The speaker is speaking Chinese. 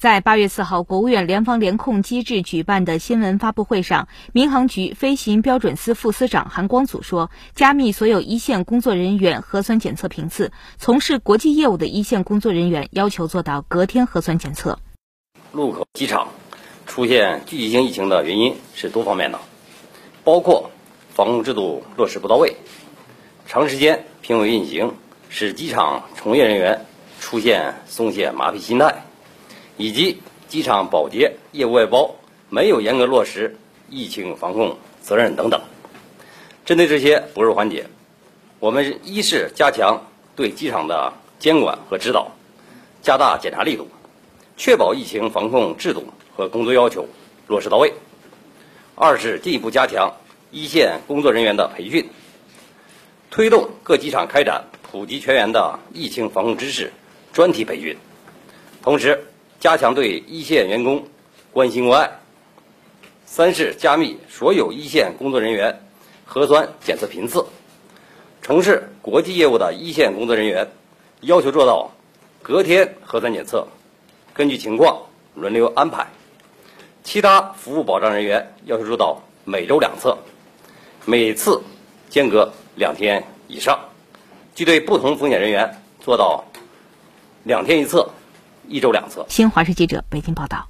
在八月四号，国务院联防联控机制举办的新闻发布会上，民航局飞行标准司副司长韩光祖说：“加密所有一线工作人员核酸检测频次，从事国际业务的一线工作人员要求做到隔天核酸检测。”路口、机场出现聚集性疫情的原因是多方面的，包括防控制度落实不到位，长时间平稳运行使机场从业人员出现松懈麻痹心态。以及机场保洁业务外包没有严格落实疫情防控责任等等，针对这些薄弱环节，我们一是加强对机场的监管和指导，加大检查力度，确保疫情防控制度和工作要求落实到位；二是进一步加强一线工作人员的培训，推动各机场开展普及全员的疫情防控知识专题培训，同时。加强对一线员工关心关爱。三是加密所有一线工作人员核酸检测频次。从事国际业务的一线工作人员要求做到隔天核酸检测，根据情况轮流安排。其他服务保障人员要求做到每周两测，每次间隔两天以上。即对不同风险人员做到两天一测。一周两次。新华社记者北京报道。